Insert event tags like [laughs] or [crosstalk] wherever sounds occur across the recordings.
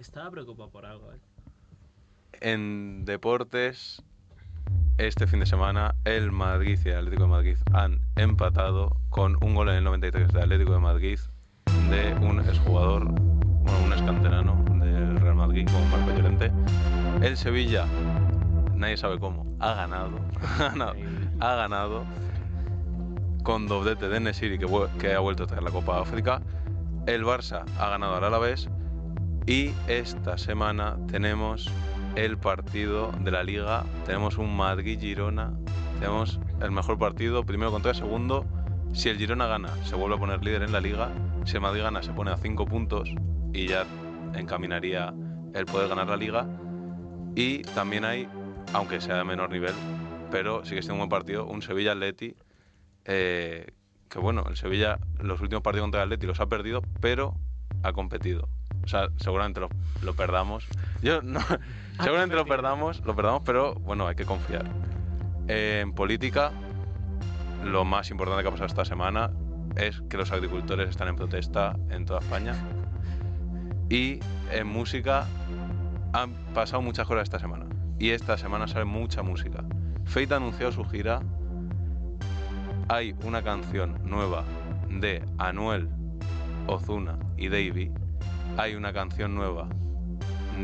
Estaba preocupado por algo, ¿eh? En deportes, este fin de semana, el Madrid y el Atlético de Madrid han empatado con un gol en el 93 de Atlético de Madrid de un exjugador, bueno, un escanterano del Real Madrid con Marco Llorente. El Sevilla, nadie sabe cómo, ha ganado, [laughs] ha ganado, ha ganado con doblete de Nesiri que ha vuelto a traer la Copa África. El Barça ha ganado al Alavés y esta semana tenemos el partido de la Liga. Tenemos un Madrid-Girona. Tenemos el mejor partido, primero contra el segundo. Si el Girona gana, se vuelve a poner líder en la Liga. Si el Madrid gana, se pone a 5 puntos y ya encaminaría el poder ganar la Liga. Y también hay, aunque sea de menor nivel, pero sí que es un buen partido, un Sevilla-Atleti. eh, que bueno, el Sevilla los últimos partidos contra el Atleti los ha perdido, pero ha competido. O sea, seguramente lo, lo perdamos. Yo no, [laughs] seguramente lo perdamos, lo perdamos, pero bueno, hay que confiar. Eh, en política, lo más importante que ha pasado esta semana es que los agricultores están en protesta en toda España. Y en música han pasado muchas cosas esta semana. Y esta semana sale mucha música. Fate ha anunciado su gira. Hay una canción nueva de Anuel, Ozuna y Davey. Hay una canción nueva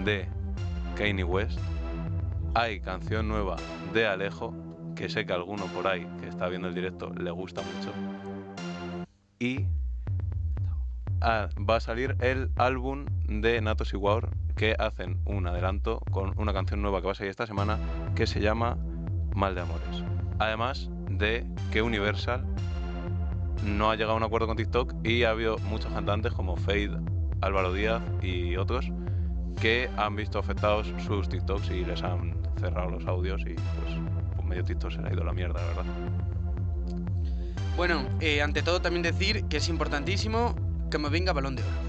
de Kanye West. Hay canción nueva de Alejo, que sé que alguno por ahí que está viendo el directo le gusta mucho. Y ah, va a salir el álbum de Natos y que hacen un adelanto con una canción nueva que va a salir esta semana que se llama Mal de Amores. Además de que Universal no ha llegado a un acuerdo con TikTok y ha habido muchos cantantes como Fade, Álvaro Díaz y otros que han visto afectados sus TikToks y les han cerrado los audios y pues, pues medio TikTok se ha ido la mierda, la verdad. Bueno, eh, ante todo también decir que es importantísimo que me venga balón de oro.